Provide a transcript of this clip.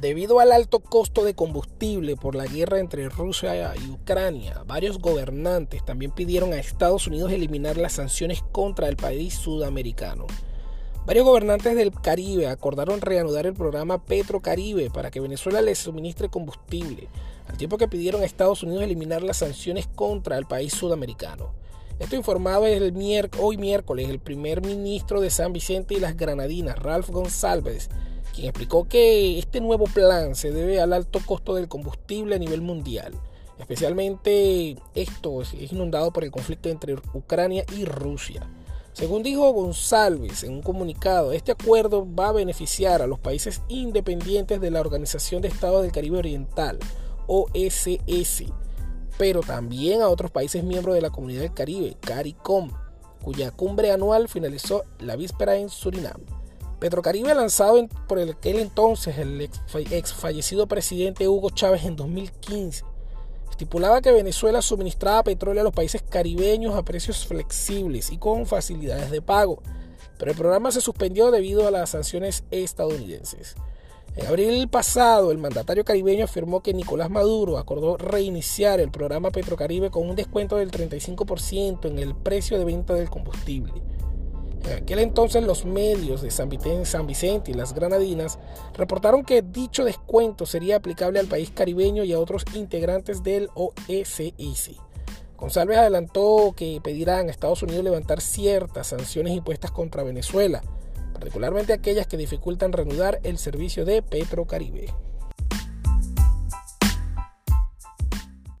Debido al alto costo de combustible por la guerra entre Rusia y Ucrania, varios gobernantes también pidieron a Estados Unidos eliminar las sanciones contra el país sudamericano. Varios gobernantes del Caribe acordaron reanudar el programa Petrocaribe para que Venezuela les suministre combustible, al tiempo que pidieron a Estados Unidos eliminar las sanciones contra el país sudamericano. Esto informado el hoy miércoles el primer ministro de San Vicente y las Granadinas, Ralph González, quien explicó que este nuevo plan se debe al alto costo del combustible a nivel mundial. Especialmente esto es inundado por el conflicto entre Ucrania y Rusia. Según dijo González en un comunicado, este acuerdo va a beneficiar a los países independientes de la Organización de Estados del Caribe Oriental, OSS, pero también a otros países miembros de la Comunidad del Caribe, CARICOM, cuya cumbre anual finalizó la víspera en Surinam. Petrocaribe, lanzado por aquel entonces el ex, fallecido presidente Hugo Chávez en 2015, estipulaba que Venezuela suministraba petróleo a los países caribeños a precios flexibles y con facilidades de pago, pero el programa se suspendió debido a las sanciones estadounidenses. En abril pasado, el mandatario caribeño afirmó que Nicolás Maduro acordó reiniciar el programa Petrocaribe con un descuento del 35% en el precio de venta del combustible. En aquel entonces los medios de San Vicente, y las Granadinas reportaron que dicho descuento sería aplicable al país caribeño y a otros integrantes del OSS. González adelantó que pedirán a Estados Unidos levantar ciertas sanciones impuestas contra Venezuela, particularmente aquellas que dificultan reanudar el servicio de Petrocaribe.